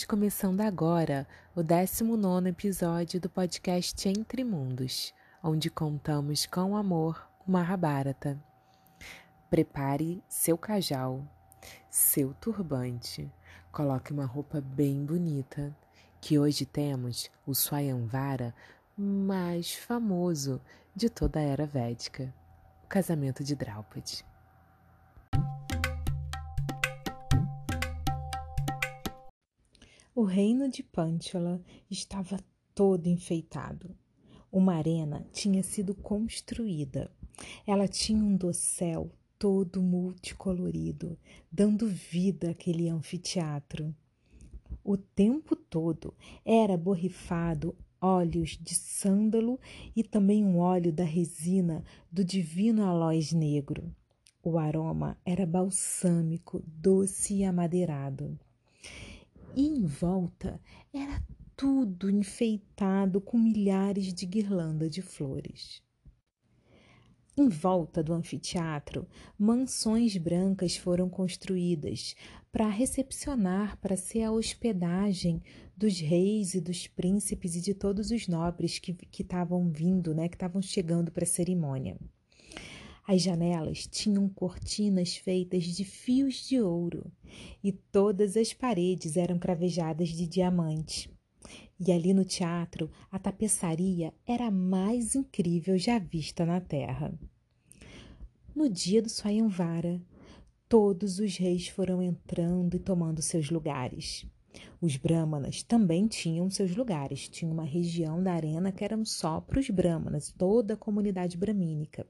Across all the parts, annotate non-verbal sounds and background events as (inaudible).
Estamos começando agora o 19 episódio do podcast Entre Mundos, onde contamos com amor o Mahabharata. Prepare seu cajal, seu turbante, coloque uma roupa bem bonita, que hoje temos o Swayamvara mais famoso de toda a era védica, o casamento de Draupadi. O reino de Panchala estava todo enfeitado. Uma arena tinha sido construída. Ela tinha um dossel todo multicolorido, dando vida àquele anfiteatro. O tempo todo era borrifado óleos de sândalo e também um óleo da resina do divino aloés negro. O aroma era balsâmico, doce e amadeirado e em volta era tudo enfeitado com milhares de guirlandas de flores. Em volta do anfiteatro, mansões brancas foram construídas para recepcionar, para ser a hospedagem dos reis e dos príncipes e de todos os nobres que estavam vindo, né, que estavam chegando para a cerimônia. As janelas tinham cortinas feitas de fios de ouro e todas as paredes eram cravejadas de diamante. E ali no teatro, a tapeçaria era a mais incrível já vista na terra. No dia do Swayamvara, todos os reis foram entrando e tomando seus lugares. Os brahmanas também tinham seus lugares. Tinha uma região da arena que eram só para os brahmanas, toda a comunidade bramínica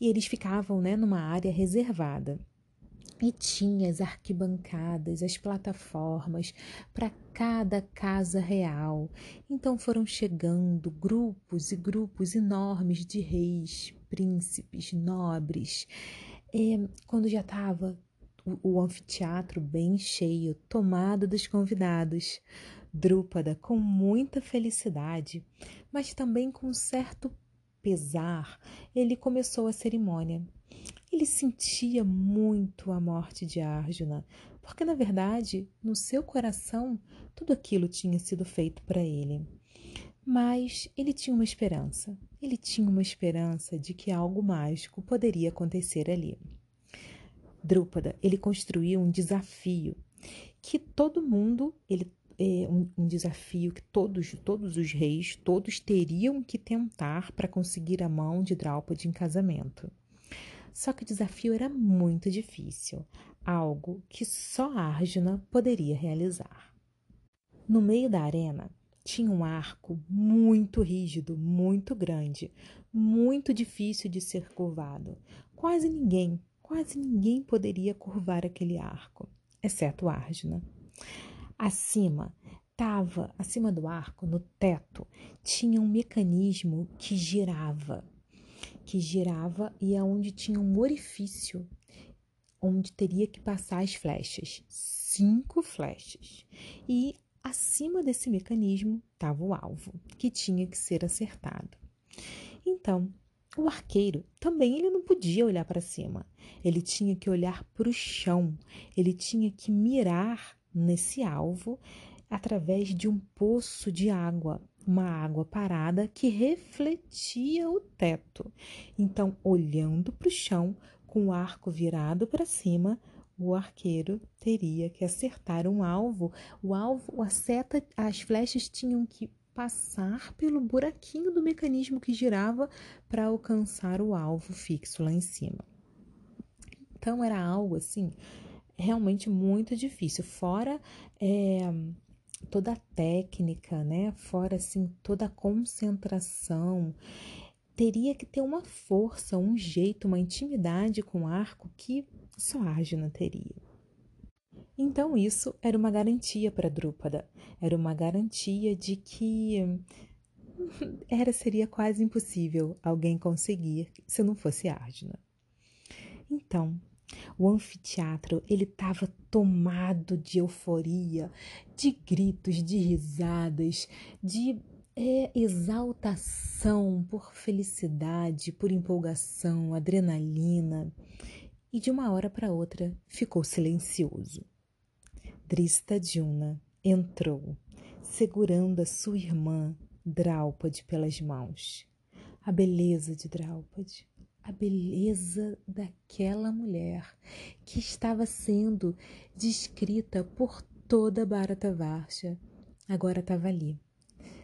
e eles ficavam né, numa área reservada. E tinha as arquibancadas, as plataformas para cada casa real. Então foram chegando grupos e grupos enormes de reis, príncipes, nobres. E, quando já estava o, o anfiteatro bem cheio, tomado dos convidados, Drúpada, com muita felicidade, mas também com certo pesar, ele começou a cerimônia. Ele sentia muito a morte de Arjuna, porque na verdade, no seu coração, tudo aquilo tinha sido feito para ele. Mas ele tinha uma esperança. Ele tinha uma esperança de que algo mágico poderia acontecer ali. Drúpada, ele construiu um desafio que todo mundo, ele um, um desafio que todos, todos os reis, todos teriam que tentar para conseguir a mão de Draupadi em casamento. Só que o desafio era muito difícil, algo que só Arjuna poderia realizar. No meio da arena tinha um arco muito rígido, muito grande, muito difícil de ser curvado. Quase ninguém, quase ninguém poderia curvar aquele arco, exceto Arjuna. Acima, estava acima do arco, no teto, tinha um mecanismo que girava, que girava e aonde é tinha um orifício onde teria que passar as flechas, cinco flechas. E acima desse mecanismo estava o alvo, que tinha que ser acertado. Então, o arqueiro também ele não podia olhar para cima. Ele tinha que olhar para o chão. Ele tinha que mirar nesse alvo através de um poço de água, uma água parada que refletia o teto. Então, olhando para o chão, com o arco virado para cima, o arqueiro teria que acertar um alvo. O alvo, a seta, as flechas tinham que passar pelo buraquinho do mecanismo que girava para alcançar o alvo fixo lá em cima. Então era algo assim realmente muito difícil. Fora é, toda a técnica, né? Fora assim toda a concentração, teria que ter uma força, um jeito, uma intimidade com o arco que só Arjuna teria. Então isso era uma garantia para Drúpada, era uma garantia de que (laughs) era seria quase impossível alguém conseguir se não fosse Arjuna. Então, o anfiteatro ele estava tomado de euforia, de gritos, de risadas, de é, exaltação por felicidade, por empolgação, adrenalina. E de uma hora para outra ficou silencioso. Dristadjuna entrou, segurando a sua irmã Draupadi pelas mãos. A beleza de Draupadi, a beleza daquela mulher que estava sendo descrita por toda Bharatavarsha, agora estava ali,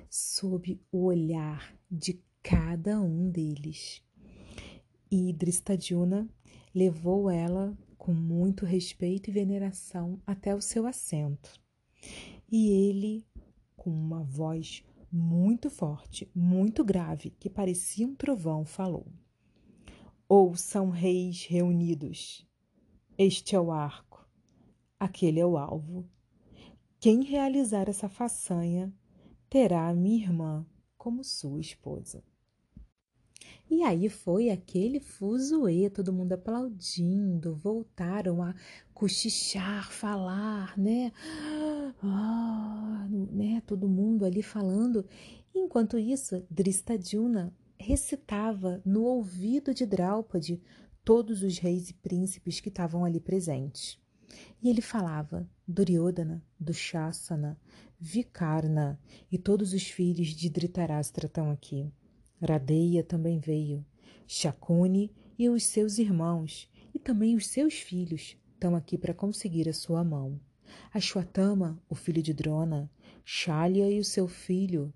sob o olhar de cada um deles. E Dristadjuna levou ela com muito respeito e veneração até o seu assento. E ele, com uma voz muito forte, muito grave, que parecia um trovão, falou: Ouçam reis reunidos. Este é o arco, aquele é o alvo. Quem realizar essa façanha terá a minha irmã como sua esposa. E aí foi aquele fuzuê, todo mundo aplaudindo, voltaram a cochichar, falar, né? Ah, né? Todo mundo ali falando. Enquanto isso, Dristadjuna recitava no ouvido de Draupadi todos os reis e príncipes que estavam ali presentes. E ele falava Duryodhana, Dushasana, Vikarna e todos os filhos de Dhritarashtra estão aqui. Radeia também veio, Shakuni e os seus irmãos, e também os seus filhos estão aqui para conseguir a sua mão. Ashwatthama, o filho de Drona, Shalya e o seu filho,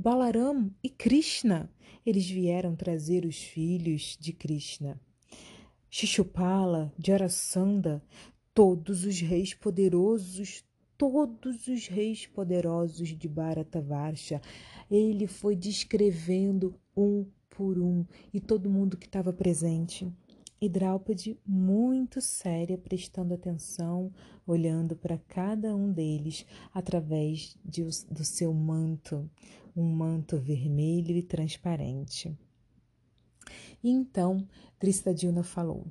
Balaram e Krishna, eles vieram trazer os filhos de Krishna. Shishupala, Jarasandha, todos os reis poderosos, todos os reis poderosos de Bharatavarsha, ele foi descrevendo um por um e todo mundo que estava presente. E Draupadi, muito séria, prestando atenção, olhando para cada um deles através de, do seu manto, um manto vermelho e transparente. E então Tristadilna falou: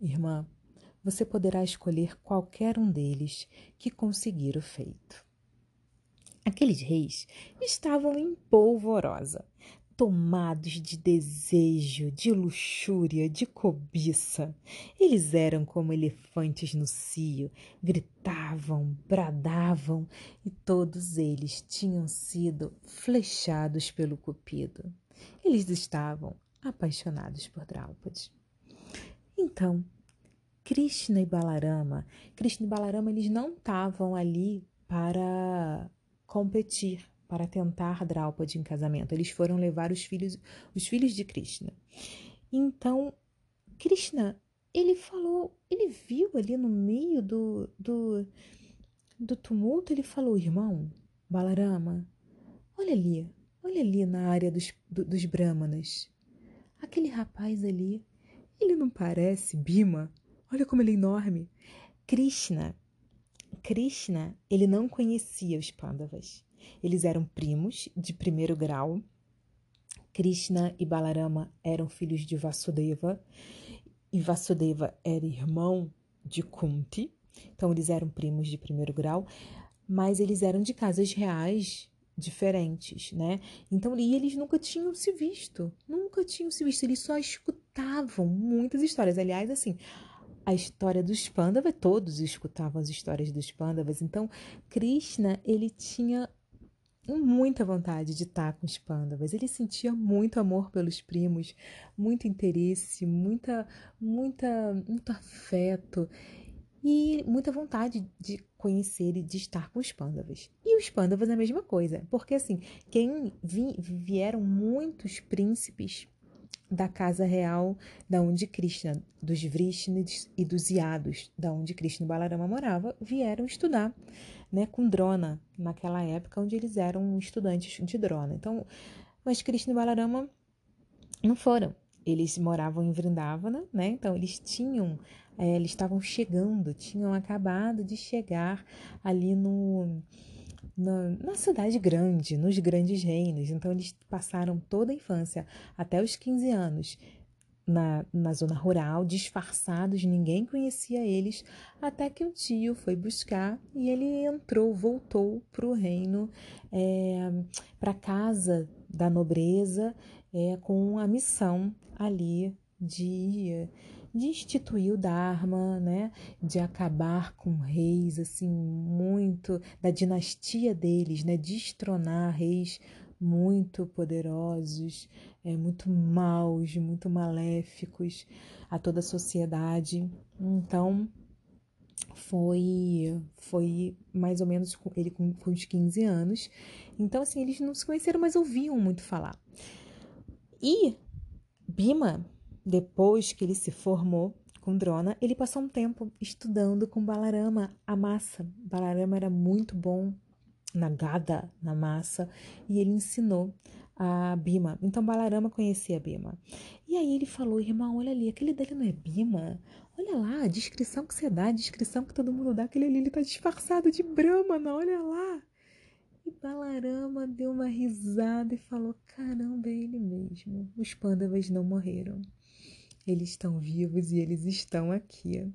Irmã, você poderá escolher qualquer um deles que conseguir o feito. Aqueles reis estavam em polvorosa, tomados de desejo, de luxúria, de cobiça. Eles eram como elefantes no cio, gritavam, bradavam e todos eles tinham sido flechados pelo cupido. Eles estavam apaixonados por Draupadi. Então, Krishna e Balarama, Krishna e Balarama eles não estavam ali para competir para tentar Draupadi em casamento. Eles foram levar os filhos, os filhos de Krishna. Então, Krishna, ele falou, ele viu ali no meio do, do, do tumulto, ele falou, irmão, Balarama, olha ali, olha ali na área dos, do, dos brahmanas. Aquele rapaz ali, ele não parece Bima? Olha como ele é enorme. Krishna, Krishna, ele não conhecia os Pandavas. Eles eram primos de primeiro grau. Krishna e Balarama eram filhos de Vasudeva e Vasudeva era irmão de Kunti. Então eles eram primos de primeiro grau, mas eles eram de casas reais diferentes, né? Então e eles nunca tinham se visto, nunca tinham se visto, eles só escutavam muitas histórias. Aliás, assim, a história dos Pandavas, todos escutavam as histórias dos Pandavas. Então, Krishna, ele tinha muita vontade de estar com os Pandavas. Ele sentia muito amor pelos primos, muito interesse, muita, muita, muito afeto e muita vontade de conhecer e de estar com os Pandavas. E os Pandavas a mesma coisa, porque assim, quem vi, vieram muitos príncipes da casa real da onde Krishna, dos Vrishnis e dos Yados, da onde Krishna Balarama morava, vieram estudar né, com Drona, naquela época onde eles eram estudantes de Drona. Então, mas Krishna e Balarama não foram. Eles moravam em Vrindavana, né? Então eles tinham, é, eles estavam chegando, tinham acabado de chegar ali no na, na, cidade grande, nos grandes reinos. Então, eles passaram toda a infância, até os 15 anos, na, na zona rural, disfarçados, ninguém conhecia eles, até que um tio foi buscar e ele entrou, voltou para o reino, é, para casa da nobreza, é, com a missão ali de, de instituir o Dharma, né, de acabar com reis assim muito da dinastia deles, né, destronar reis muito poderosos, é, muito maus, muito maléficos a toda a sociedade. Então, foi foi mais ou menos com ele com, com uns 15 anos. Então, assim, eles não se conheceram, mas ouviam muito falar. E Bima, depois que ele se formou com Drona, ele passou um tempo estudando com Balarama a massa. Balarama era muito bom na gada, na massa, e ele ensinou a Bima. Então Balarama conhecia a Bima. E aí ele falou, irmão, olha ali, aquele dele não é Bima? Olha lá, a descrição que você dá, a descrição que todo mundo dá, aquele ali ele tá disfarçado de Brahmana, olha lá. E Balarama deu uma risada e falou, caramba, é ele mesmo. Os pândavas não morreram. Eles estão vivos e eles estão aqui.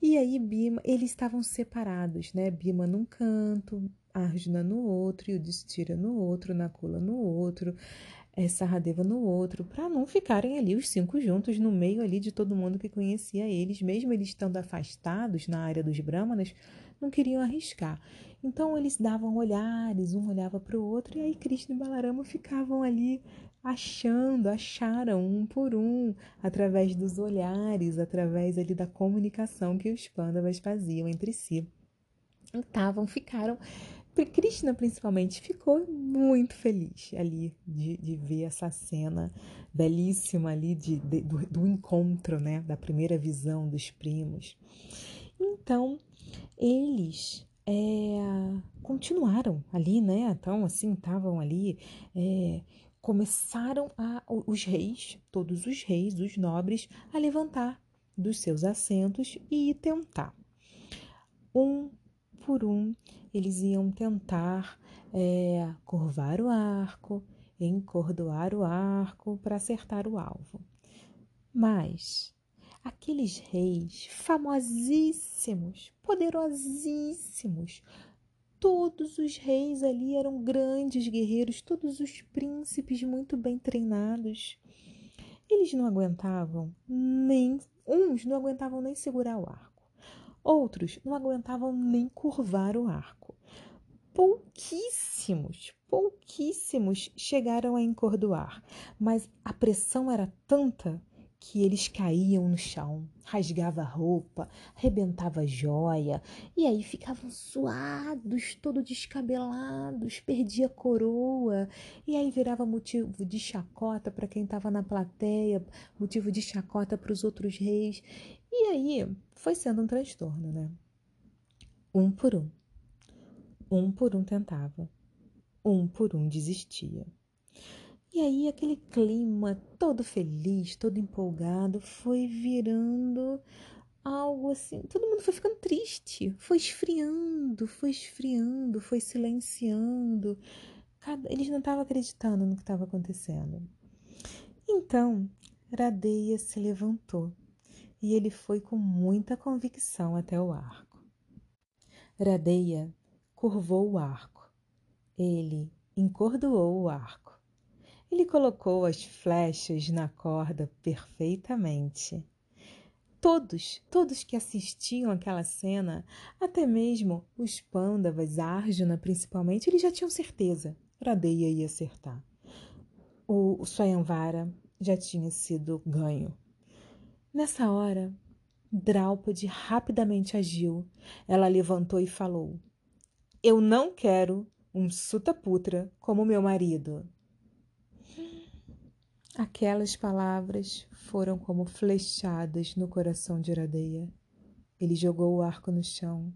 E aí Bima, eles estavam separados, né? Bima num canto, Arjuna no outro, Yudhishthira no outro, Nakula no outro, é, Saradeva no outro, para não ficarem ali os cinco juntos no meio ali de todo mundo que conhecia eles, mesmo eles estando afastados na área dos Brahmanas, não queriam arriscar. Então eles davam olhares, um olhava para o outro, e aí Krishna e Balarama ficavam ali achando, acharam um por um, através dos olhares, através ali da comunicação que os Pandavas faziam entre si. Estavam, ficaram Krishna, principalmente, ficou muito feliz ali de, de ver essa cena belíssima ali de, de do, do, encontro, né? Da primeira visão dos primos. Então, eles é, continuaram ali, né? Então, assim, estavam ali. É, começaram a, os reis, todos os reis, os nobres, a levantar dos seus assentos e tentar. Um por um, eles iam tentar é, curvar o arco, encordoar o arco para acertar o alvo. Mas aqueles reis famosíssimos, poderosíssimos, todos os reis ali eram grandes guerreiros, todos os príncipes muito bem treinados. Eles não aguentavam nem, uns não aguentavam nem segurar o arco. Outros não aguentavam nem curvar o arco. Pouquíssimos, pouquíssimos chegaram a encordoar, mas a pressão era tanta que eles caíam no chão, rasgava a roupa, arrebentava a joia, e aí ficavam suados, todo descabelados, perdia a coroa, e aí virava motivo de chacota para quem estava na plateia, motivo de chacota para os outros reis. E aí foi sendo um transtorno, né? Um por um. Um por um tentava. Um por um desistia. E aí aquele clima todo feliz, todo empolgado, foi virando algo assim. Todo mundo foi ficando triste, foi esfriando, foi esfriando, foi silenciando. Cada... Eles não estavam acreditando no que estava acontecendo. Então, Radeia se levantou e ele foi com muita convicção até o arco. Radeia curvou o arco. Ele encordoou o arco. Ele colocou as flechas na corda perfeitamente. Todos, todos que assistiam aquela cena, até mesmo os pândavas, Arjuna principalmente, eles já tinham certeza. Radeia ia acertar. O, o Swayamvara já tinha sido ganho. Nessa hora, Draupadi rapidamente agiu. Ela levantou e falou: Eu não quero um Sutaputra como meu marido. Aquelas palavras foram como flechadas no coração de Iradeia. Ele jogou o arco no chão,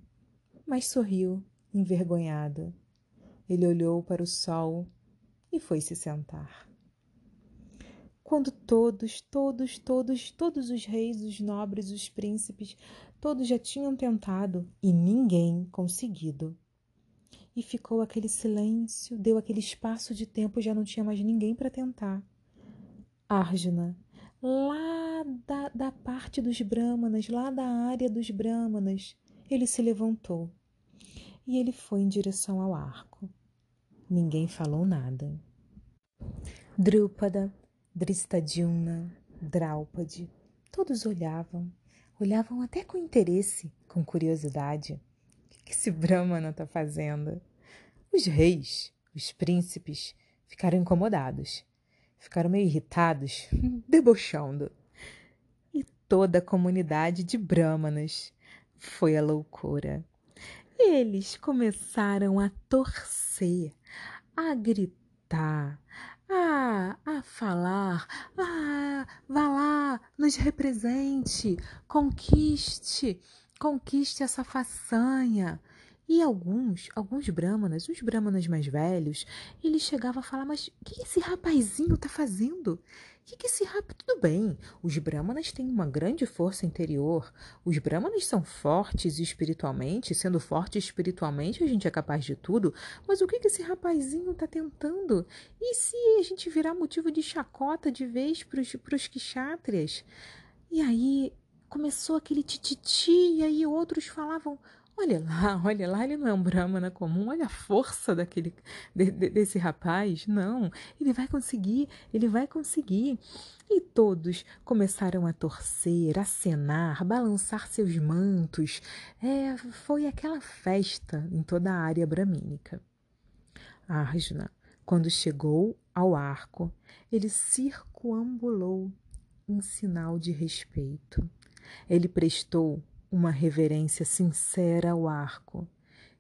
mas sorriu, envergonhado. Ele olhou para o sol e foi se sentar quando todos, todos, todos, todos os reis, os nobres, os príncipes, todos já tinham tentado e ninguém conseguido. E ficou aquele silêncio, deu aquele espaço de tempo, já não tinha mais ninguém para tentar. Arjuna, lá da, da parte dos Brahmanas, lá da área dos Brahmanas, ele se levantou e ele foi em direção ao arco. Ninguém falou nada. Drúpada Dristadyumna, Draupadi, Todos olhavam, olhavam até com interesse, com curiosidade. O que esse Brahmana está fazendo? Os reis, os príncipes, ficaram incomodados, ficaram meio irritados, (laughs) debochando. E toda a comunidade de Brahmanas foi a loucura. Eles começaram a torcer, a gritar, a, a falar, ah, vá lá, nos represente, conquiste, conquiste essa façanha. E alguns, alguns brahmanas, os brahmanas mais velhos, eles chegavam a falar: Mas o que esse rapazinho está fazendo? O que, que esse rapaz. Tudo bem, os brahmanas têm uma grande força interior. Os brahmanas são fortes espiritualmente. Sendo forte espiritualmente, a gente é capaz de tudo. Mas o que, que esse rapazinho está tentando? E se a gente virar motivo de chacota de vez para os kshatrias? E aí começou aquele tititi, e aí outros falavam: Olha lá, (laughs) olha lá, ele não é um brahmana comum, olha a força daquele de, de, desse rapaz. Não, ele vai conseguir, ele vai conseguir. E todos começaram a torcer, a acenar, a balançar seus mantos. É, foi aquela festa em toda a área bramínica. Arjuna, quando chegou ao arco, ele circuambulou em sinal de respeito. Ele prestou uma reverência sincera ao arco.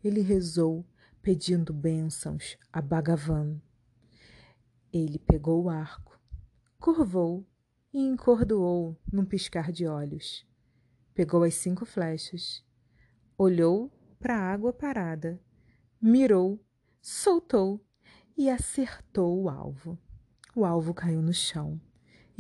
Ele rezou, pedindo bênçãos a Bhagavan. Ele pegou o arco, curvou e encordoou num piscar de olhos. Pegou as cinco flechas, olhou para a água parada, mirou, soltou e acertou o alvo. O alvo caiu no chão.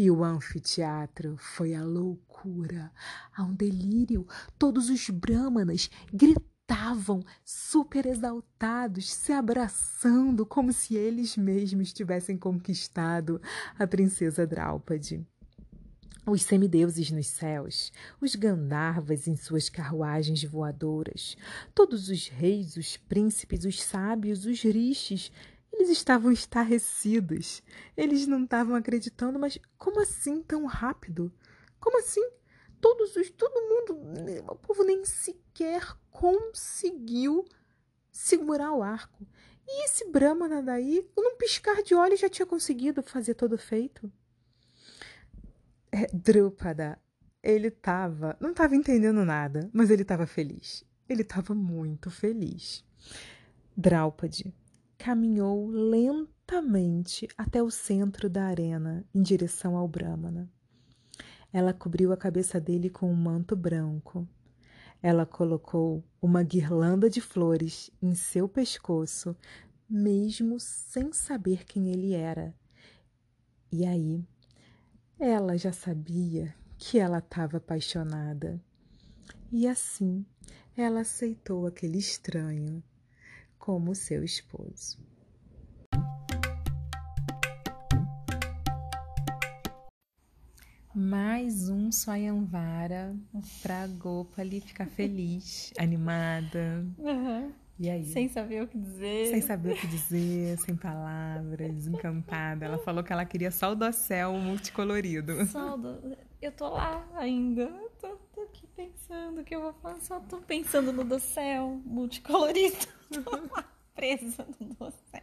E o anfiteatro foi a loucura, a um delírio. Todos os brahmanas gritavam, super exaltados, se abraçando, como se eles mesmos tivessem conquistado a princesa Draupadi. Os semideuses nos céus, os Gandharvas em suas carruagens voadoras, todos os reis, os príncipes, os sábios, os rishis eles estavam estarrecidos. Eles não estavam acreditando, mas como assim tão rápido? Como assim? Todos os, todo mundo, o povo nem sequer conseguiu segurar o arco. E esse Brahmana daí, num piscar de olhos, já tinha conseguido fazer todo feito. É, Drúpada, ele estava, não estava entendendo nada, mas ele estava feliz. Ele estava muito feliz. Draupadi, caminhou lentamente até o centro da arena, em direção ao Brahmana. Ela cobriu a cabeça dele com um manto branco. Ela colocou uma guirlanda de flores em seu pescoço, mesmo sem saber quem ele era. E aí, ela já sabia que ela estava apaixonada. E assim, ela aceitou aquele estranho como seu esposo. Mais um Swayamvara para Gopali ficar feliz, (laughs) animada. Uhum. E aí? Sem saber o que dizer. Sem saber o que dizer, sem palavras, desencantada. Ela falou que ela queria só o dossel multicolorido. Só do... Eu tô lá ainda. Tô, tô aqui pensando o que eu vou fazer. Só tô pensando no dossel multicolorido. (laughs) presa no dossel,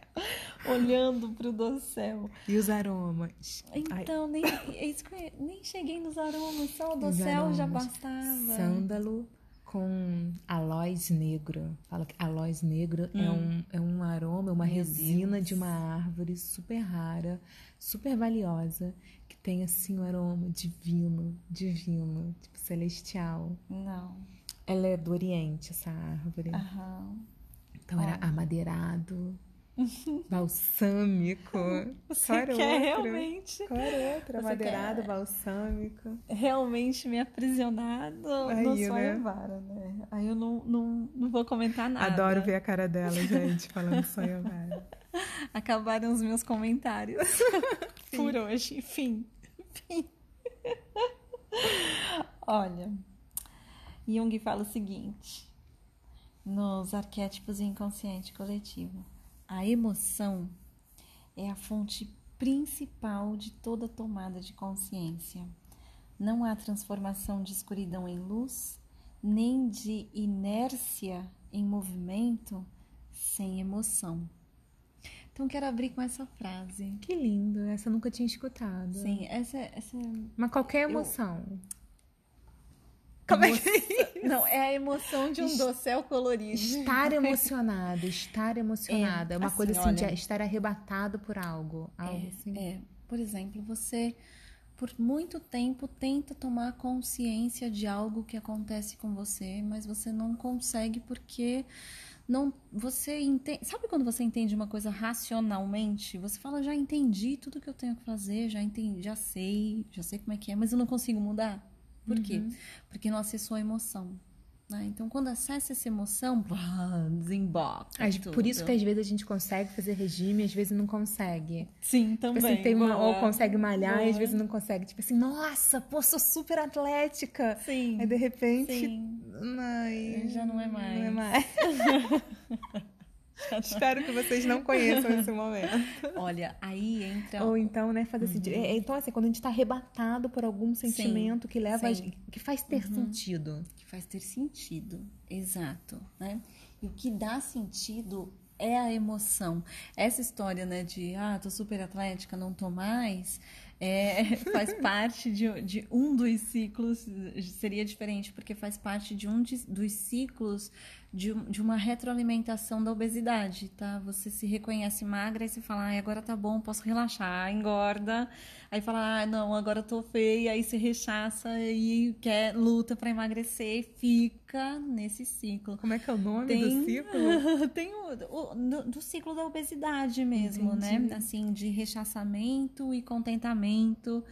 olhando pro dossel. E os aromas? Então, nem, é nem cheguei nos aromas, só o dossel já bastava. Sândalo com aloés negro. Fala que aloés negro é hum. é, um, é um aroma, uma Meu resina Deus. de uma árvore super rara, super valiosa, que tem assim um aroma divino, divino, tipo celestial. Não. Ela é do Oriente, essa árvore. Aham. Então era amadeirado, (laughs) balsâmico. Você Qual quer outro? realmente? Qual era outro? Amadeirado, balsâmico. Realmente me aprisionar no, Aí, no Soyavara, né? né? Aí eu não, não, não vou comentar nada. Adoro ver a cara (laughs) dela, gente, falando Soyavara. Acabaram os meus comentários (laughs) por hoje. Fim. Fim. Olha, Jung fala o seguinte nos arquétipos inconsciente coletivo. A emoção é a fonte principal de toda tomada de consciência. Não há transformação de escuridão em luz, nem de inércia em movimento sem emoção. Então quero abrir com essa frase. Que lindo, essa eu nunca tinha escutado. Sim, essa, essa Mas qualquer emoção. Eu... Como é que é Não, é a emoção de um Est... dossel colorido. Estar (laughs) emocionado, estar emocionada. É, é uma assim, coisa assim, olha, de estar arrebatado por algo. algo é, assim. é, por exemplo, você por muito tempo tenta tomar consciência de algo que acontece com você, mas você não consegue porque não você entende, sabe quando você entende uma coisa racionalmente? Você fala já entendi tudo que eu tenho que fazer, já entendi, já sei, já sei como é que é, mas eu não consigo mudar. Por uhum. quê? Porque não acessou a emoção. Né? Então, quando acessa essa emoção, (laughs) desemboca. Por isso que às vezes a gente consegue fazer regime, às vezes não consegue. Sim, tipo também. Assim, tem uma, ou consegue malhar e às vezes não consegue. Tipo assim, nossa, pô, sou super atlética. Sim. Aí de repente. Sim. Ai, já não é mais. Não é mais. (laughs) (laughs) Espero que vocês não conheçam esse momento. Olha, aí entra. Ou então, né, fazer uhum. assim. Então, assim, quando a gente está arrebatado por algum sentimento sim, que leva. Sim. A, que faz ter uhum. sentido. Que faz ter sentido. Exato. Né? E o que dá sentido é a emoção. Essa história, né, de ah, tô super atlética, não tô mais, é, (laughs) faz parte de, de, um dos ciclos, seria diferente, porque faz parte de um de, dos ciclos de, de uma retroalimentação da obesidade, tá? Você se reconhece magra e você fala, ah, agora tá bom, posso relaxar, engorda. Aí fala, ah, não, agora tô feia, aí se rechaça e quer, luta para emagrecer, fica nesse ciclo. Como é que é o nome tem, do ciclo? (laughs) tem o, o do, do, ciclo da obesidade mesmo, né? Entendi. né? Assim, de rechaçamento e contentamento.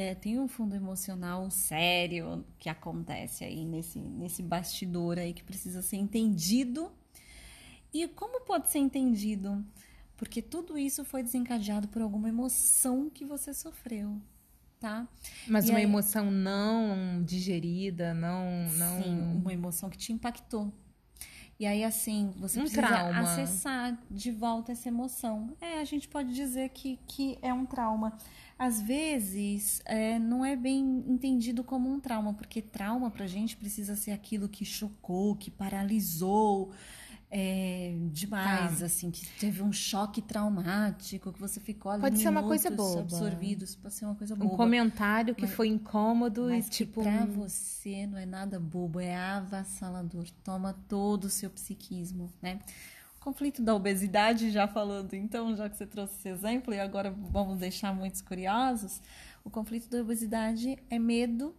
É, tem um fundo emocional sério que acontece aí nesse, nesse bastidor aí que precisa ser entendido. E como pode ser entendido? Porque tudo isso foi desencadeado por alguma emoção que você sofreu, tá? Mas e uma aí... emoção não digerida, não, não. Sim, uma emoção que te impactou. E aí, assim, você um precisa trauma. acessar de volta essa emoção. É, a gente pode dizer que, que é um trauma às vezes é, não é bem entendido como um trauma, porque trauma para a gente precisa ser aquilo que chocou, que paralisou é, demais, tá. assim, que teve um choque traumático, que você ficou ali Pode ser uma coisa boa. absorvidos, pode ser uma coisa boa. Um comentário que mas, foi incômodo mas e tipo. Para você não é nada bobo, é avassalador. Toma todo o seu psiquismo, né? Conflito da obesidade, já falando então, já que você trouxe esse exemplo, e agora vamos deixar muitos curiosos, o conflito da obesidade é medo,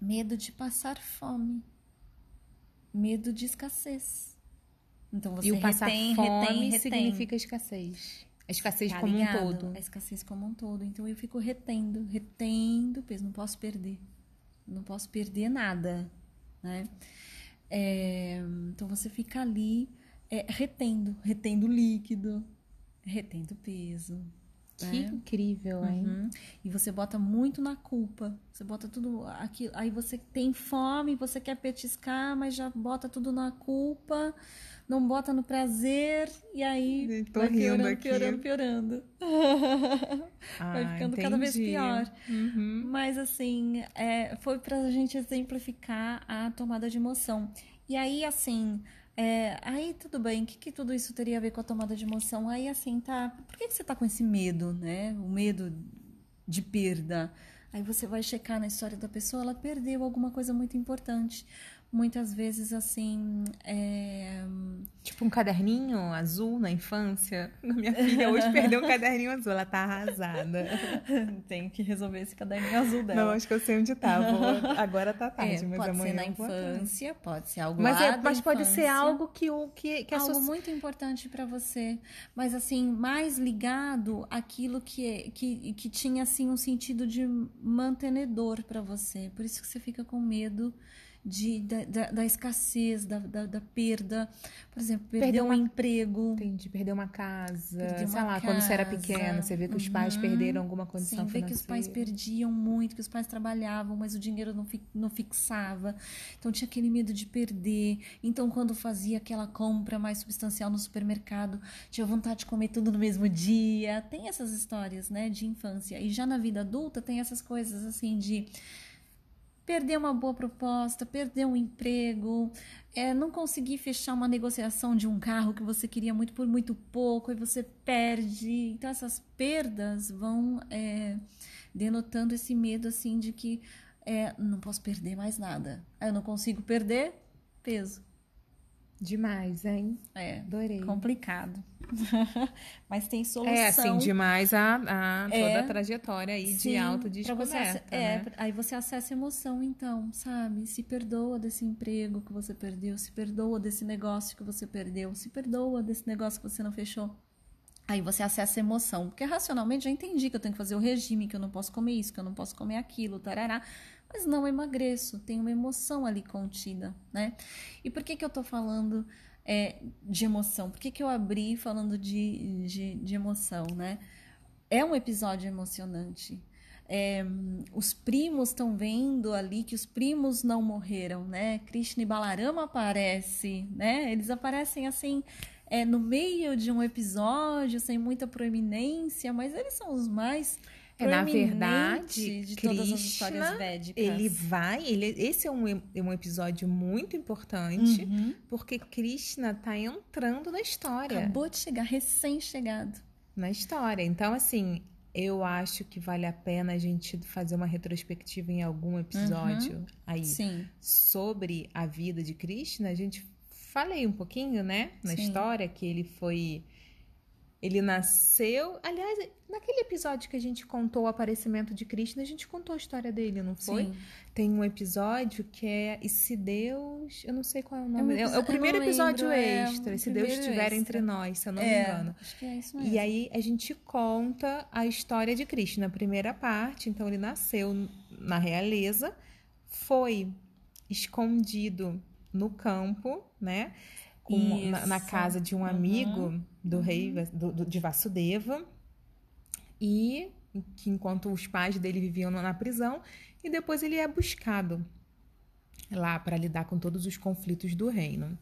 medo de passar fome, medo de escassez. Então você e o passar retém, fome retém, retém. significa escassez. A escassez tá como ligado? um todo. A escassez como um todo. Então eu fico retendo, retendo peso, não posso perder. Não posso perder nada, né? É, então você fica ali é, retendo, retendo líquido, retendo peso. Que né? incrível, hein? Uhum. E você bota muito na culpa. Você bota tudo aqui. Aí você tem fome, você quer petiscar, mas já bota tudo na culpa, não bota no prazer, e aí Tô vai piorando, aqui. piorando, piorando. Ah, vai ficando entendi. cada vez pior. Uhum. Mas assim, é, foi pra gente exemplificar a tomada de emoção. E aí, assim, é, aí tudo bem, o que, que, tudo isso teria a ver com a tomada de emoção? Aí assim, tá, por que, que você tá com esse medo, né? O medo de perda. Aí você vai checar na história da pessoa, ela perdeu alguma coisa muito importante muitas vezes assim. É... Tipo um caderninho azul na infância. (laughs) Minha filha hoje perdeu um caderninho azul, ela tá arrasada. (laughs) Tenho que resolver esse caderninho azul dela. Não, acho que eu sei onde tá. Vou... (laughs) Agora tá tarde, é, mas pode amanhã. Pode ser na infância, pode ser algo mas, é, mas pode ser algo que o que, que algo muito importante para você, mas assim mais ligado àquilo que que, que tinha assim um sentido de mantenedor para você. Por isso que você fica com medo de, da, da, da escassez, da, da, da, perda. Por exemplo, perder um emprego. Entendi, perder uma casa. Perder uma sei lá, casa. quando você era pequena, você vê que uhum. os pais uhum. perderam alguma condição Sim, financeira. vê que os pais perdiam muito, que os pais trabalhavam, mas o dinheiro não, fi, não fixava. Então tinha aquele medo de perder. Então, quando fazia aquela compra mais substancial no supermercado, tinha vontade de comer tudo no mesmo dia. Tem essas histórias, né, de infância. E já na vida adulta tem essas coisas assim de perder uma boa proposta, perder um emprego, é, não conseguir fechar uma negociação de um carro que você queria muito por muito pouco e você perde. Então essas perdas vão é, denotando esse medo assim de que é, não posso perder mais nada. Eu não consigo perder peso. Demais, hein? É. Adorei. Complicado. (laughs) Mas tem solução. É, assim, demais a, a toda é, a trajetória aí sim, de autodescoberta. Você, é, né? aí você acessa emoção, então, sabe? Se perdoa desse emprego que você perdeu, se perdoa desse negócio que você perdeu, se perdoa desse negócio que você não fechou. Aí você acessa a emoção. Porque racionalmente já entendi que eu tenho que fazer o regime, que eu não posso comer isso, que eu não posso comer aquilo, tarará mas não emagreço, tem uma emoção ali contida, né? E por que, que eu tô falando é, de emoção? Por que, que eu abri falando de, de, de emoção, né? É um episódio emocionante. É, os primos estão vendo ali que os primos não morreram, né? Krishna e Balarama aparecem, né? Eles aparecem assim é, no meio de um episódio, sem muita proeminência, mas eles são os mais é, na verdade, de Krishna, todas as histórias védicas. Ele vai, ele, esse é um, é um episódio muito importante, uhum. porque Krishna está entrando na história. Acabou de chegar, recém-chegado. Na história. Então, assim, eu acho que vale a pena a gente fazer uma retrospectiva em algum episódio uhum. aí Sim. sobre a vida de Krishna. A gente falei um pouquinho, né, na Sim. história que ele foi ele nasceu. Aliás, naquele episódio que a gente contou o aparecimento de Krishna, a gente contou a história dele, não foi? Sim. Tem um episódio que é E se Deus. Eu não sei qual é o nome. É, é, é o primeiro episódio é, extra. É, se Deus estiver extra. entre nós, se eu não me é, engano. Acho que é isso mesmo. E aí a gente conta a história de Krishna, a primeira parte. Então ele nasceu na realeza, foi escondido no campo, né? com, na, na, casa de um amigo uhum. Do rei do, do, de Vasudeva e que enquanto os pais dele viviam na prisão e depois ele é buscado lá para lidar com todos os conflitos do reino.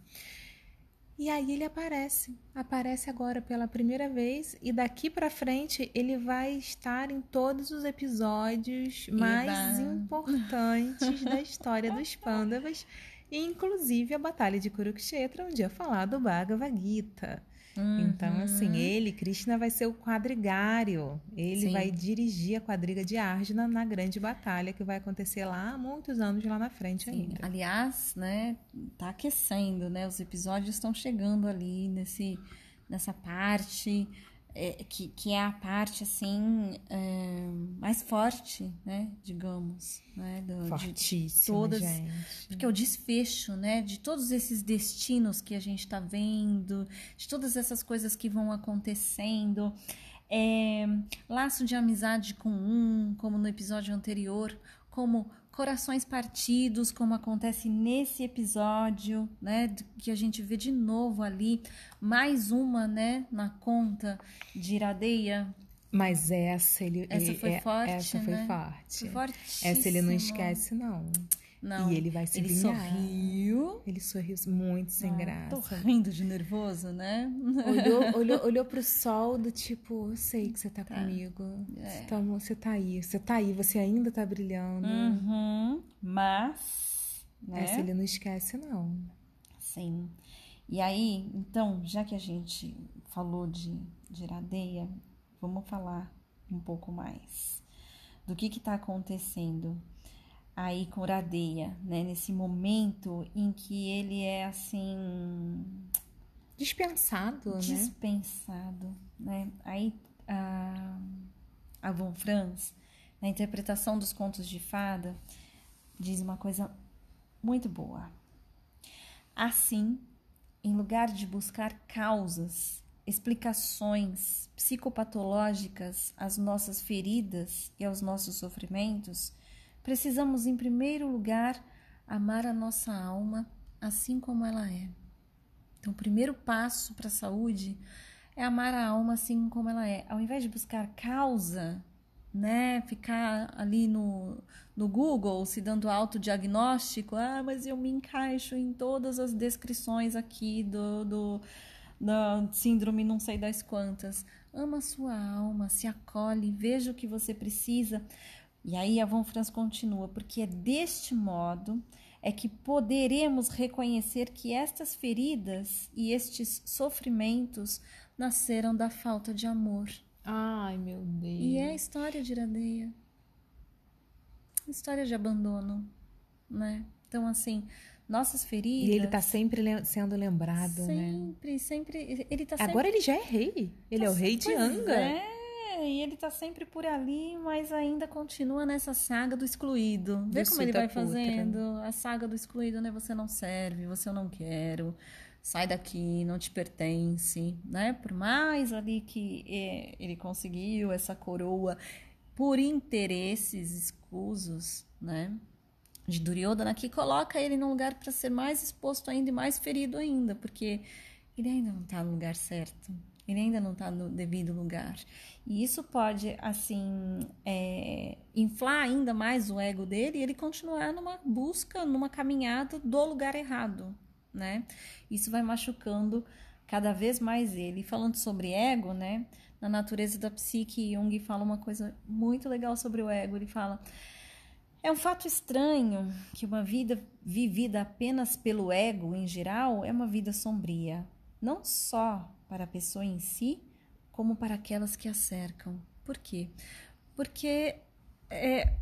E aí ele aparece, aparece agora pela primeira vez e daqui para frente ele vai estar em todos os episódios mais importantes da história dos (laughs) Pandavas inclusive a Batalha de Kurukshetra, onde ia falar do Bhagavad Gita. Uhum. Então, assim, ele, Krishna, vai ser o quadrigário. Ele Sim. vai dirigir a quadriga de Arjuna na grande batalha que vai acontecer lá há muitos anos lá na frente Sim. ainda. Aliás, né, tá aquecendo, né? Os episódios estão chegando ali nesse, nessa parte é, que, que é a parte assim é, mais forte, né, digamos, né, do, Fortíssimo, todas, gente. porque é o desfecho, né, de todos esses destinos que a gente está vendo, de todas essas coisas que vão acontecendo, é, laço de amizade com um, como no episódio anterior, como corações partidos, como acontece nesse episódio, né, que a gente vê de novo ali, mais uma, né, na conta de Iradeia. Mas essa ele essa foi é, forte, essa foi né? forte. Foi essa ele não esquece não. Não. E ele vai se Ele sorriu. Ele sorriu muito sem ah, graça. Tô rindo de nervoso, né? Olhou, (laughs) olhou, olhou pro sol do tipo, eu sei que você tá, tá. comigo. É. Você, tá, você tá aí, você tá aí, você ainda tá brilhando. Uhum. Mas. Né? Essa ele não esquece, não. Sim. E aí, então, já que a gente falou de, de Iradeia, vamos falar um pouco mais do que está acontecendo aí com Uradeia, né? Nesse momento em que ele é assim dispensado, dispensado, né? né? Aí a, a Von Franz, na interpretação dos contos de fada, diz uma coisa muito boa. Assim, em lugar de buscar causas, explicações psicopatológicas às nossas feridas e aos nossos sofrimentos, precisamos, em primeiro lugar, amar a nossa alma assim como ela é. Então, o primeiro passo para a saúde é amar a alma assim como ela é. Ao invés de buscar causa, né, ficar ali no, no Google se dando autodiagnóstico, ah, mas eu me encaixo em todas as descrições aqui do, do da síndrome não sei das quantas. Ama a sua alma, se acolhe, veja o que você precisa. E aí a Von Franz continua, porque é deste modo é que poderemos reconhecer que estas feridas e estes sofrimentos nasceram da falta de amor. Ai, meu Deus. E é a história de Iradeia. História de abandono, né? Então, assim, nossas feridas. E ele tá sempre sendo lembrado, sempre, né? Sempre, sempre. Ele tá sempre... Agora ele já é rei. Ele tá é o rei de Anga. É, e ele tá sempre por ali, mas ainda continua nessa saga do excluído. Vê Do como ele vai fazendo. A saga do excluído, né? Você não serve, você eu não quero. Sai daqui, não te pertence, né? Por mais ali que é, ele conseguiu essa coroa por interesses escusos, né? De Duryodhana, que coloca ele num lugar para ser mais exposto ainda e mais ferido ainda, porque ele ainda não está no lugar certo, ele ainda não está no devido lugar. E isso pode, assim, é, inflar ainda mais o ego dele e ele continuar numa busca, numa caminhada do lugar errado, né? Isso vai machucando cada vez mais ele. E falando sobre ego, né? Na natureza da psique, Jung fala uma coisa muito legal sobre o ego. Ele fala: é um fato estranho que uma vida vivida apenas pelo ego, em geral, é uma vida sombria, não só para a pessoa em si, como para aquelas que a cercam. Por quê? Porque é,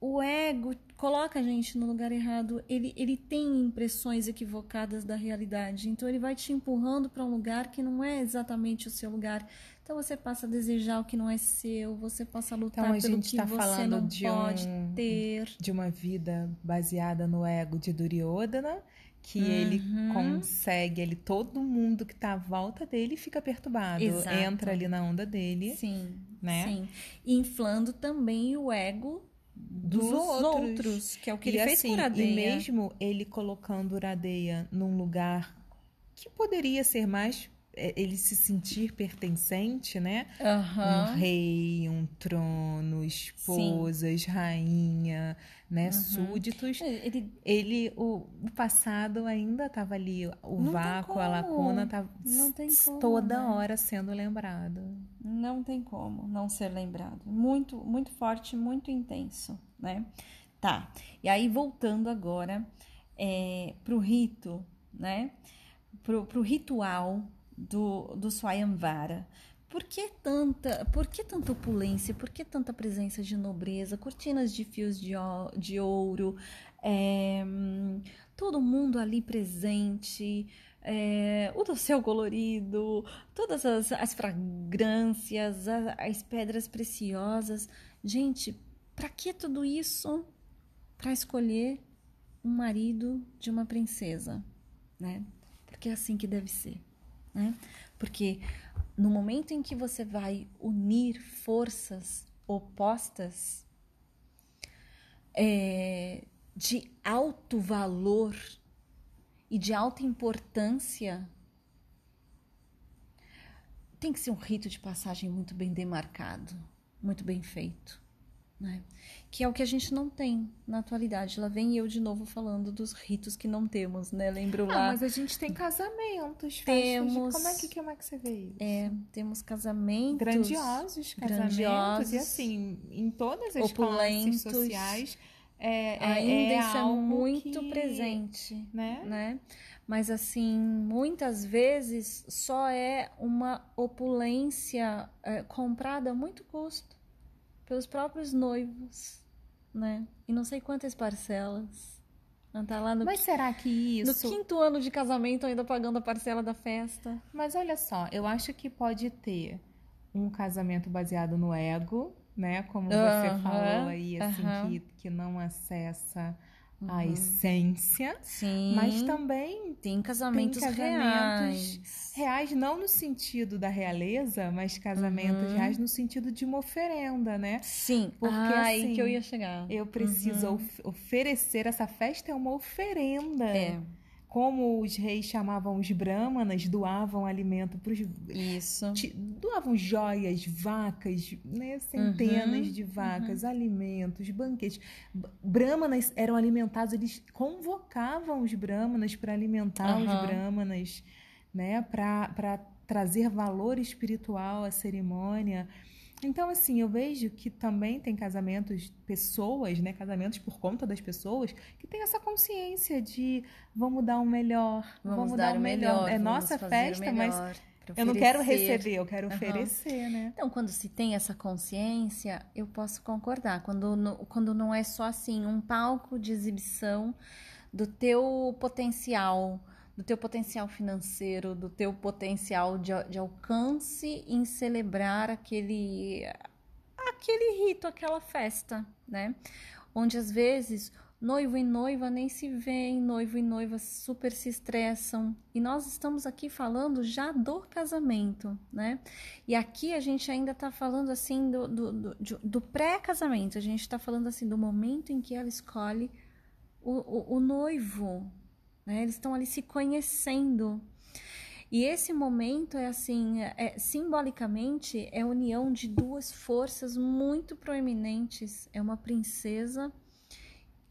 o ego coloca a gente no lugar errado, ele, ele tem impressões equivocadas da realidade, então ele vai te empurrando para um lugar que não é exatamente o seu lugar. Então você passa a desejar o que não é seu, você passa a lutar Então a pelo gente que tá você falando não de pode um- ter. De uma vida baseada no ego de Duryodhana, que ele Uhum. consegue, ele todo mundo que tá à volta dele fica perturbado, Exato. entra ali na onda dele, Sim, né? sim. Inflando também o ego dos, Dos outros. outros. que é o que e ele fez assim, com e Uradeia. mesmo ele colocando Uradeia num lugar que poderia ser mais ele se sentir pertencente, né? Aham. Um rei, um trono, esposas, rainha, né? Uhum. Súditos. Ele Ele, o, o passado ainda estava ali, o Não vácuo, a lacuna estava tem como, toda né? hora sendo lembrado. não tem como não ser lembrado. Muito, muito forte, muito intenso, né? Tá. E aí, voltando agora é, pro rito, né? Pro, pro ritual do, do Swayamvara. Por que tanta, por que tanta opulência? Por que tanta presença de nobreza? Cortinas de fios de, de ouro, é, todo mundo ali presente, é, o dossel colorido, todas as, as fragrâncias, a- as pedras preciosas. Gente, para que tudo isso? Para escolher um marido de uma princesa, né? Porque é assim que deve ser, né? Porque no momento em que você vai unir forças opostas é, de alto valor e de alta importância, tem que ser um rito de passagem muito bem demarcado, muito bem feito, né? Que é o que a gente não tem na atualidade. Lá vem eu de novo falando dos ritos que não temos, né? Lembro Ah, lá. mas a gente tem casamentos. Temos. Como é que, como é que você vê isso? É, temos casamentos grandiosos casamentos grandiosos, e assim em todas as opulentos. classes sociais é, é- Ainda é isso é muito que, presente, né? né? Mas assim, muitas vezes só é uma opulência é, comprada a muito custo pelos próprios noivos, né? E não sei quantas parcelas. Não tá lá no, Mas será que no isso? quinto ano de casamento ainda pagando a parcela da festa. Mas olha só, eu acho que pode ter um casamento baseado no ego, né? Como você Aham, falou aí, assim, aham. que, que não acessa a uhum. essência, Sim. mas também tem casamentos, tem casamentos reais. reais. não no sentido da realeza, mas casamentos uhum. reais no sentido de uma oferenda, né? Sim. Porque Ai, assim, que eu ia chegar. Eu preciso uhum. oferecer essa festa é uma oferenda. É como os reis chamavam os brahmanas, doavam alimento para os. Isso. Doavam joias, vacas, né? centenas uhum, de vacas, uhum. alimentos, banquetes. Brahmanas eram alimentados, eles convocavam os brahmanas para alimentar uhum. os brahmanas, né? para trazer valor espiritual à cerimônia. Então, assim, eu vejo que também tem casamentos, pessoas, né? Casamentos por conta das pessoas, que tem essa consciência de vamos dar o um melhor, vamos, vamos dar o um melhor. melhor. É nossa festa, mas eu não quero receber, eu quero uhum. oferecer, né? Então, quando se tem essa consciência, eu posso concordar. Quando, quando não é só assim, um palco de exibição do teu potencial do teu potencial financeiro, do teu potencial de, de alcance em celebrar aquele, aquele rito, aquela festa, né? Onde às vezes noivo e noiva nem se veem, noivo e noiva super se estressam. E nós estamos aqui falando já do casamento, né? E aqui a gente ainda está falando assim do, do, do, do pré-casamento, a gente está falando assim do momento em que ela escolhe o, o, o noivo, né? Eles estão ali se conhecendo. E esse momento é assim, é, simbolicamente é a união de duas forças muito proeminentes. É uma princesa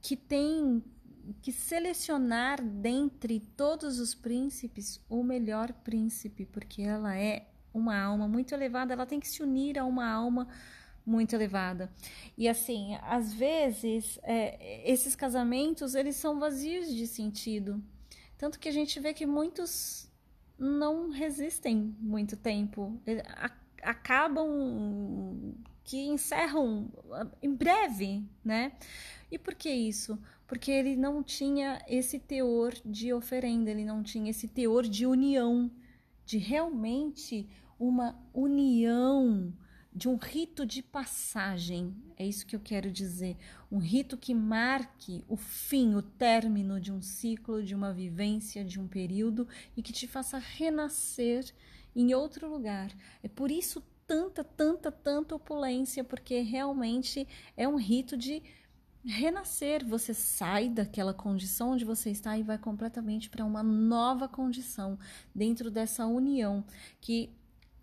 que tem que selecionar dentre todos os príncipes o melhor príncipe, porque ela é uma alma muito elevada, ela tem que se unir a uma alma muito elevada. E assim, às vezes, é, esses casamentos, eles são vazios de sentido. Tanto que a gente vê que muitos não resistem muito tempo. Acabam que encerram em breve, né? E por que isso? Porque ele não tinha esse teor de oferenda, ele não tinha esse teor de união, de realmente uma união de um rito de passagem. É isso que eu quero dizer. Um rito que marque o fim, o término de um ciclo, de uma vivência, de um período e que te faça renascer em outro lugar. É por isso tanta, tanta, tanta opulência, porque realmente é um rito de renascer. Você sai daquela condição onde você está e vai completamente para uma nova condição dentro dessa união que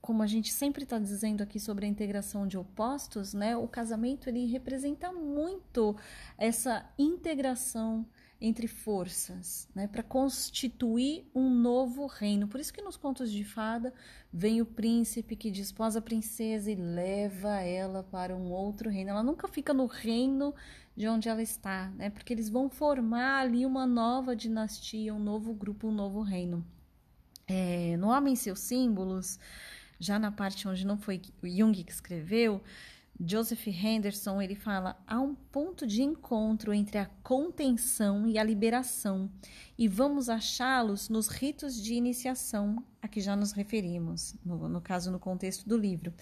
como a gente sempre está dizendo aqui sobre a integração de opostos, né? O casamento ele representa muito essa integração entre forças, né, para constituir um novo reino. Por isso que nos contos de fada vem o príncipe que desposa a princesa e leva ela para um outro reino. Ela nunca fica no reino de onde ela está, né? Porque eles vão formar ali uma nova dinastia, um novo grupo, um novo reino. É, no Homem e seus símbolos, já na parte onde não foi Jung que escreveu, Joseph Henderson ele fala há um ponto de encontro entre a contenção e a liberação e vamos achá-los nos ritos de iniciação a que já nos referimos no, no caso no contexto do livro.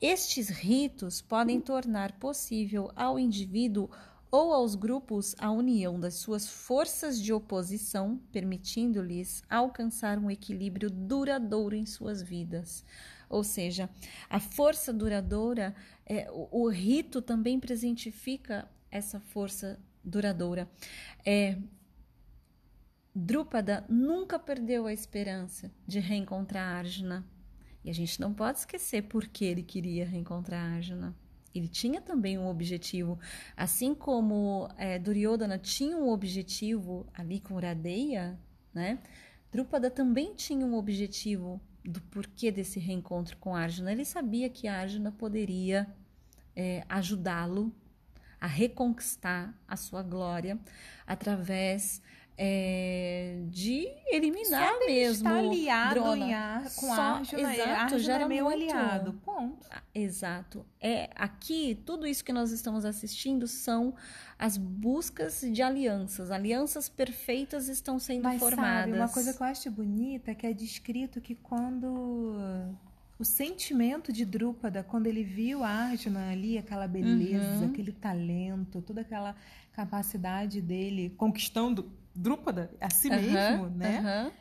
Estes ritos podem tornar possível ao indivíduo ou aos grupos a união das suas forças de oposição, permitindo-lhes alcançar um equilíbrio duradouro em suas vidas. Ou seja, a força duradoura, é, o, o, rito também presentifica essa força duradoura. É, Drúpada nunca perdeu a esperança de reencontrar Arjuna. E a gente não pode esquecer por que ele queria reencontrar Arjuna. Ele tinha também um objetivo. Assim como é, Duryodhana tinha um objetivo ali com Radeya, né? Drúpada também tinha um objetivo do porquê desse reencontro com Arjuna. Ele sabia que Arjuna poderia é, ajudá-lo a reconquistar a sua glória através é, de eliminar Só mesmo. Está aliado Drona. Ar, com Só, Arjuna, exato, Arjuna já era é meu muito, aliado. Ponto. Ah, exato. É aqui tudo isso que nós estamos assistindo são as buscas de alianças. Alianças perfeitas estão sendo Mas, formadas. Sabe, uma coisa que eu acho bonita é que é descrito que quando o sentimento de Drúpada quando ele viu a Arjuna ali, aquela beleza, Uhum. aquele talento, toda aquela capacidade dele conquistando Drúpada a si Aham, mesmo, né? aham.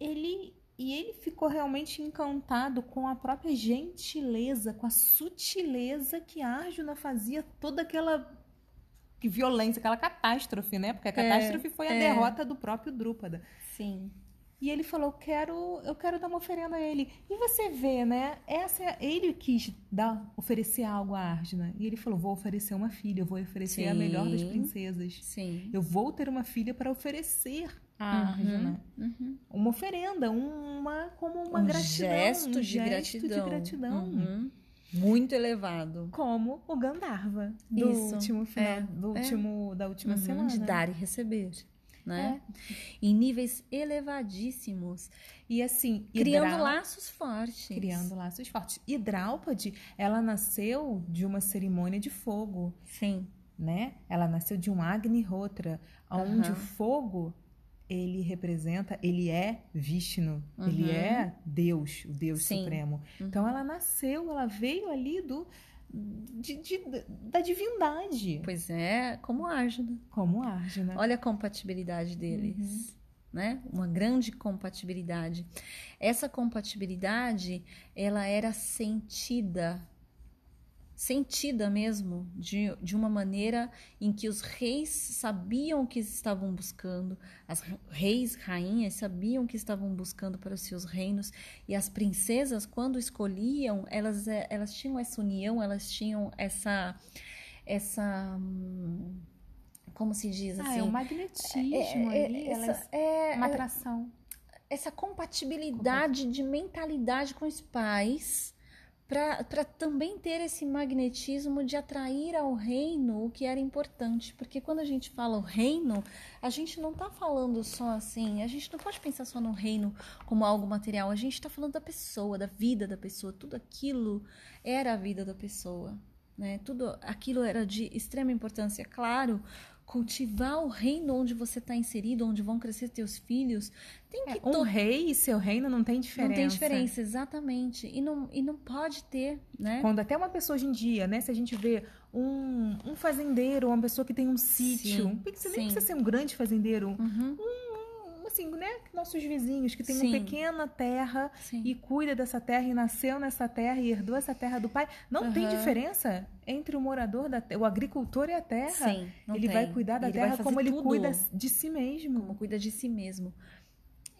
Ele e ele ficou realmente encantado com a própria gentileza, com a sutileza que Arjuna fazia toda aquela violência, aquela catástrofe, né? Porque a catástrofe foi a é. derrota do próprio Drúpada. Sim. E ele falou: quero, eu quero dar uma oferenda a ele. E você vê, né? Essa, é- ele quis dar, oferecer algo a Arjuna. E ele falou: vou oferecer uma filha, eu vou oferecer a melhor das Sim. princesas. Sim. Eu vou ter uma filha para oferecer a Uhum, Arjuna. uhum. Uma oferenda, uma como uma um gratidão, gesto, um de, gesto gratidão. de gratidão. Uhum. Muito elevado. Como o Gandharva do Isso, último final, é, do é. último, da última Uhum, semana. De dar e receber. Né? É. Em níveis elevadíssimos. E assim, Criando laços fortes. criando laços fortes. E Draupadi, ela nasceu de uma cerimônia de fogo, Sim. né? Ela nasceu de um Agnihotra, onde Aham. o fogo ele representa, ele é Vishnu, ele Uhum. é Deus, o Deus Sim. supremo. Então ela nasceu, ela veio ali do de- de- da divindade, Pois é, como Arjuna. como Arjuna. Olha a compatibilidade deles. Uhum. Né? Uma grande compatibilidade. Essa compatibilidade, ela era sentida, sentida mesmo, de, de uma maneira em que os reis sabiam o que estavam buscando, as reis, rainhas sabiam o que estavam buscando para os seus reinos, e as princesas, quando escolhiam, elas, eh, elas tinham essa união, elas tinham essa. essa hum, como se diz ah, assim? é um magnetismo É, é, ali, essa, elas- é, uma é, atração. essa compatibilidade de mentalidade com os pais para também ter esse magnetismo de atrair ao reino o que era importante. Porque quando a gente fala o reino, a gente não está falando só assim, a gente não pode pensar só no reino como algo material, a gente está falando da pessoa, da vida da pessoa, tudo aquilo era a vida da pessoa. Né? Tudo aquilo era de extrema importância. Claro, cultivar o reino onde você está inserido, onde vão crescer teus filhos, tem que É, um to- rei e seu reino não tem diferença. não tem diferença, exatamente. E não, e não pode ter, né? Quando até uma pessoa hoje em dia, né? Se a gente vê um, um fazendeiro, uma pessoa que tem um sítio, Sim, você nem sim. precisa ser um grande fazendeiro, Uhum, um, assim, né? Nossos vizinhos que tem Sim. uma pequena terra sim. e cuida dessa terra e nasceu nessa terra e herdou essa terra do pai. Não tem Aham. diferença entre o morador da o agricultor e a terra. Sim, ele tem. vai cuidar da Ele terra como ele tudo cuida de si mesmo. Como cuida de si mesmo.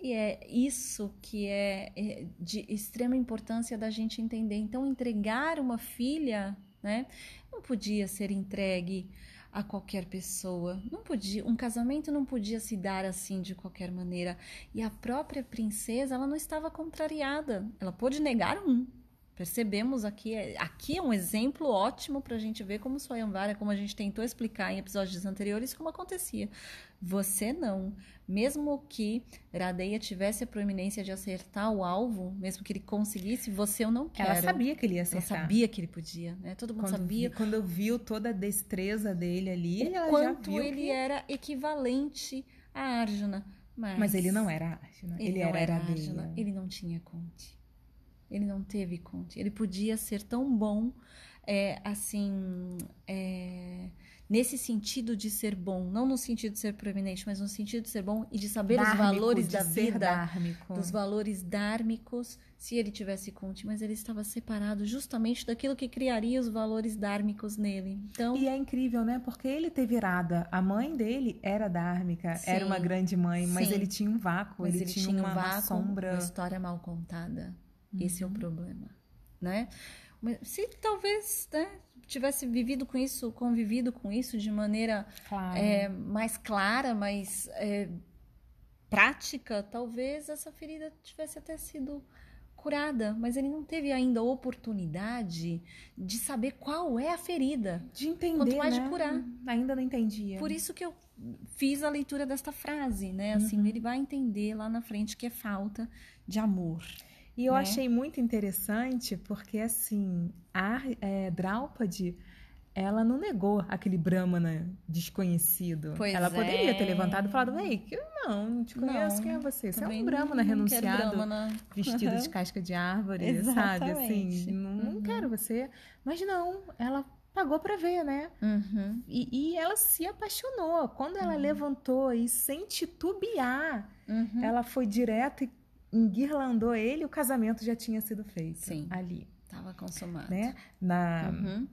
E é isso que é é de extrema importância da gente entender. Então, entregar uma filha, né, não podia ser entregue a qualquer pessoa. Não podia, um casamento não podia se dar assim de qualquer maneira. E a própria princesa, ela não estava contrariada. Ela pôde negar um. Percebemos aqui, aqui é um exemplo ótimo para a gente ver como Swayamvara, como a gente tentou explicar em episódios anteriores, como acontecia. Você não. Mesmo que Radeia tivesse a proeminência de acertar o alvo, mesmo que ele conseguisse, você eu não quero. Ela sabia que ele ia Ela acertar. sabia que ele podia, né? Todo mundo Quando, sabia vi- quando viu toda a destreza dele ali, o ela já quanto viu ele que... era equivalente a Arjuna. Mas, Mas ele não era Arjuna, ele, ele, era, era. Arjuna. Ele não tinha Conte. Ele não teve Conte. Ele podia ser tão bom, é, assim, é, nesse sentido de ser bom, não no sentido de ser proeminente, mas no sentido de ser bom e de saber os Dármico, valores de da vida, dármico. dos valores dármicos, se ele tivesse Conte, mas ele estava separado justamente daquilo que criaria os valores dármicos nele. Então, E é incrível, né? Porque ele teve irada. A mãe dele era dármica, era uma Sim, grande mãe, mas sim. ele tinha um vácuo, ele, ele, tinha, tinha uma, um uma vácuo, sombra. uma história mal contada. Esse é Uhum. o problema, né? Se talvez né, tivesse vivido com isso, convivido com isso de maneira Claro. é, mais clara, mais é, prática, talvez essa ferida tivesse até sido curada, mas ele não teve ainda a oportunidade de saber qual é a ferida. de entender, quanto mais de né? curar. Ainda não entendia. Por isso que eu fiz a leitura desta frase, né? Assim, Uhum. ele vai entender lá na frente que é falta de amor. E eu né? achei muito interessante porque, assim, a é, Draupadi, ela não negou aquele Brahmana desconhecido. Pois ela poderia é. ter levantado e falado, ei, que não, não te conheço, Não, quem é você? Você é um Brahmana não quero renunciado, Brahmana. vestido Uhum. de (laughs) casca de árvore, sabe? Assim, Exatamente. não, não Uhum. quero você. Mas não, ela pagou pra ver, né? Uhum. E, e ela se apaixonou. Quando ela levantou e sem titubear, Uhum. ela foi direto e enguirlandou ele, o casamento já tinha sido feito Sim. ali, Tava consumado. né? Na, Uhum.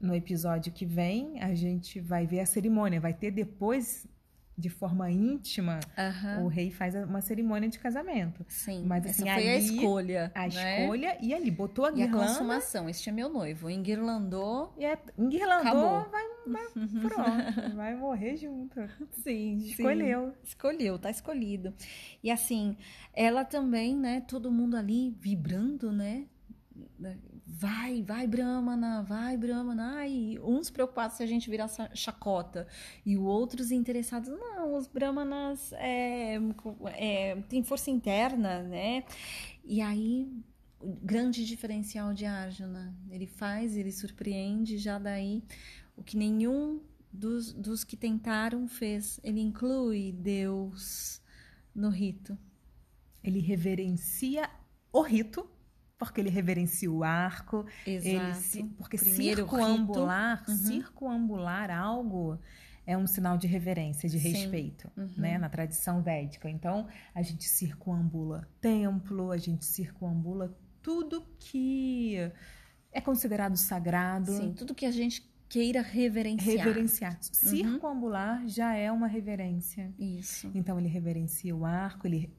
no episódio que vem, a gente vai ver a cerimônia. Vai ter depois, de forma íntima, Aham. o rei faz uma cerimônia de casamento. Sim, Mas, essa assim, foi a ali, escolha. A né? escolha e ali, botou a E a guirlanda consumação. Este é meu noivo. Enguirlandou. e é, enguirlandou, vai, vai (laughs) pronto, vai morrer junto. Sim, Escolheu. Escolheu, tá escolhido. E assim, ela também, né? Todo mundo ali vibrando, né? Vai, vai, Brahmana, vai, Brahmana. Ai, uns preocupados se a gente virar chacota. E outros interessados, não, os Brahmanas é, é, têm força interna, né? E aí, o grande diferencial de Arjuna. Ele faz, ele surpreende, já daí o que nenhum dos, dos que tentaram fez. Ele inclui Deus no rito. Ele reverencia o rito, porque ele reverencia o arco, Exato. Ele se- porque Primeiro circuambular, Uhum. circuambular algo é um sinal de reverência, de Sim. respeito, Uhum. né, na tradição védica. Então, a gente circuambula templo, a gente circuambula tudo que é considerado sagrado. Sim, tudo que a gente queira reverenciar. Reverenciar. Circuambular já é uma reverência. Isso. Então ele reverencia o arco, ele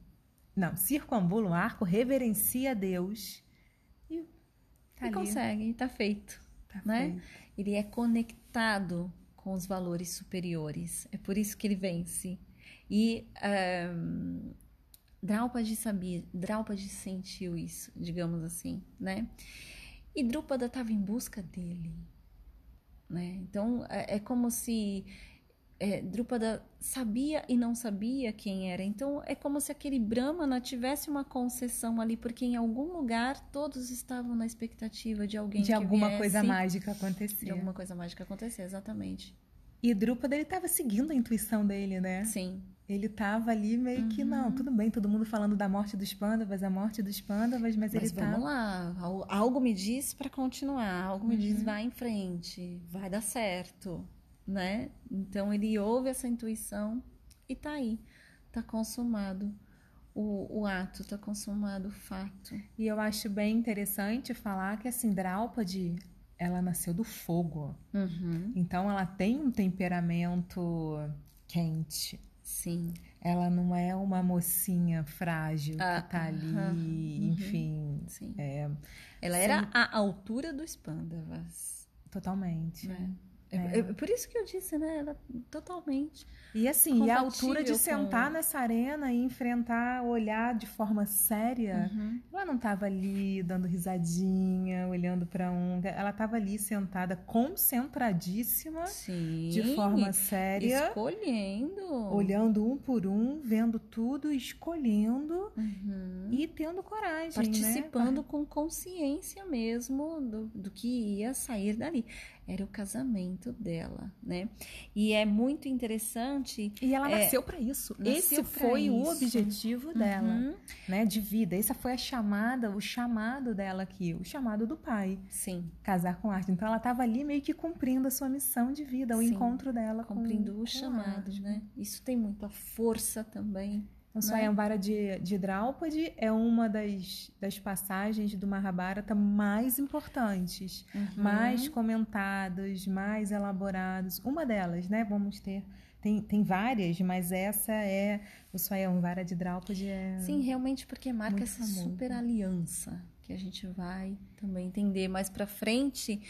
não, circuambula o arco, reverencia Deus tá E ali, consegue, tá feito. tá né? feito. Ele é conectado com os valores superiores. É por isso que ele vence. E um, Draupadi sabia, Draupadi sentiu isso, digamos assim, né? E Drúpada estava em busca dele, né? Então é, é como se é, Drúpada sabia e não sabia quem era. Então é como se aquele Brahmana tivesse uma concessão ali, porque em algum lugar todos estavam na expectativa de alguém De alguma viesse, coisa mágica acontecer. de alguma coisa mágica acontecer, exatamente. E Drúpada, ele estava seguindo a intuição dele, né? Sim, Ele estava ali meio que, não, tudo bem, todo mundo falando da morte dos pândavas, a morte dos pândavas, mas, mas ele vamos tá... lá. Al- Algo me diz para continuar, algo me diz Uhum. vai em frente, vai dar certo, né? Então ele ouve essa intuição e tá aí, tá consumado o, o ato, tá consumado o fato. E eu acho bem interessante falar que, assim, Draupadi, ela nasceu do fogo. Uhum, Então, ela tem um temperamento quente. sim, Ela não é uma mocinha frágil Ah, que tá ali, uhum. enfim, sim. é, Ela era a altura dos pândavas, totalmente. É, É. é por isso que eu disse, né? Ela totalmente. E assim, e a altura de Compatível com- sentar nessa arena e enfrentar, olhar de forma séria, Uhum. ela não estava ali dando risadinha, olhando para um, ela estava ali sentada concentradíssima, Sim. de forma séria, Escolhendo. olhando um por um, vendo tudo, escolhendo Uhum. e tendo coragem, Participando né? com consciência mesmo do, do que ia sair dali. Era o casamento dela, né? E é muito interessante. E ela É, nasceu para isso. nasceu Esse foi o isso. objetivo dela, Uhum. né, de vida. Essa foi a chamada, o chamado dela aqui, o chamado do pai, Sim, casar com arte. Então ela estava ali meio que cumprindo a sua missão de vida, o Sim. encontro dela cumprindo com o chamado, né? Isso tem muita força também. Então, né? Swayamvara de, de Draupadi é uma das, das passagens do Mahabharata mais importantes, Uhum. mais comentadas, mais elaboradas. Uma delas, né? Vamos ter. Tem, tem várias, mas essa é o Swayamvara de Draupadi. É... Sim, realmente porque marca essa famoso. super aliança que a gente vai também entender mais pra frente.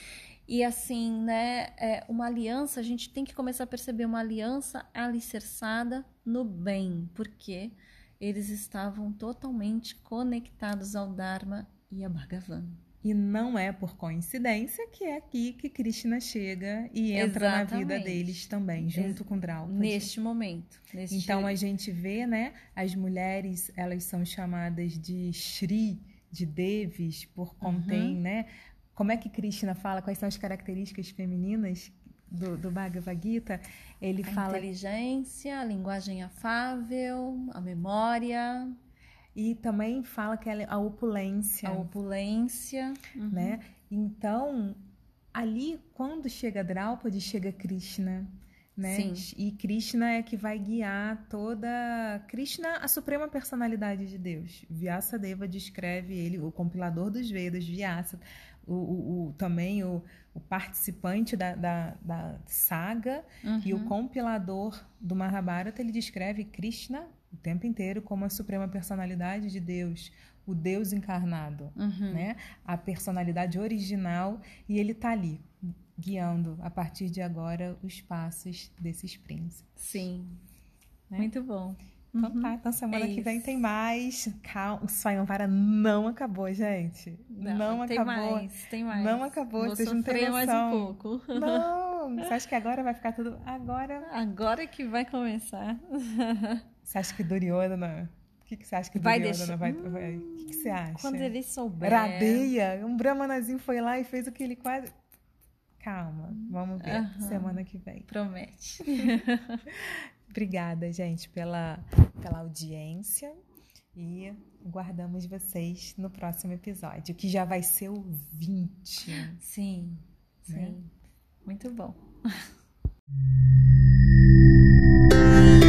E assim, né, é uma aliança, a gente tem que começar a perceber uma aliança alicerçada no bem, porque eles estavam totalmente conectados ao Dharma e a Bhagavan. E não é por coincidência que é aqui que Krishna chega e entra na vida Exatamente. deles também, junto com Draupadi. Neste momento. Neste... Então a gente vê, né, as mulheres, elas são chamadas de Shri, de Devis, por contém, Uhum. né, como é que Krishna fala, quais são as características femininas do, do Bhagavad Gita, ele a fala. inteligência, a linguagem afável, a memória. E também fala que ela, a opulência. A opulência. Uhum. Né? Então, ali, quando chega Draupadi, chega Krishna. Né? Sim. E Krishna é que vai guiar toda. Krishna, a suprema personalidade de Deus. Vyasadeva descreve ele, o compilador dos Vedas, Vyasa, o, o, o também o, o participante da, da, da saga uhum. e o uhum. compilador do Mahabharata, ele descreve Krishna o tempo inteiro como a suprema personalidade de Deus, o Deus encarnado, uhum. né? A personalidade original e ele está ali guiando a partir de agora os passos desses príncipes. Sim, né? muito bom. Então uhum. tá, então semana é que vem tem mais. Calma, o Sayonvara não acabou, gente. Não, não tem acabou. Mais, tem mais. Não acabou, Vou vocês não têm mais um pouco. (laughs) Não, você acha que agora vai ficar tudo... Agora... Agora que vai começar. (laughs) Você acha que Duryodhana... O que, que você acha que vai Duryodhana deixar... vai... O que, que você acha? Quando ele souber... Radeia, um brahmanazinho foi lá e fez o que ele quase... Calma, vamos ver uhum. semana que vem. Promete. (laughs) Obrigada, gente, pela, pela audiência e guardamos vocês no próximo episódio, que já vai ser o 20. Sim, né? sim. Muito bom. (laughs)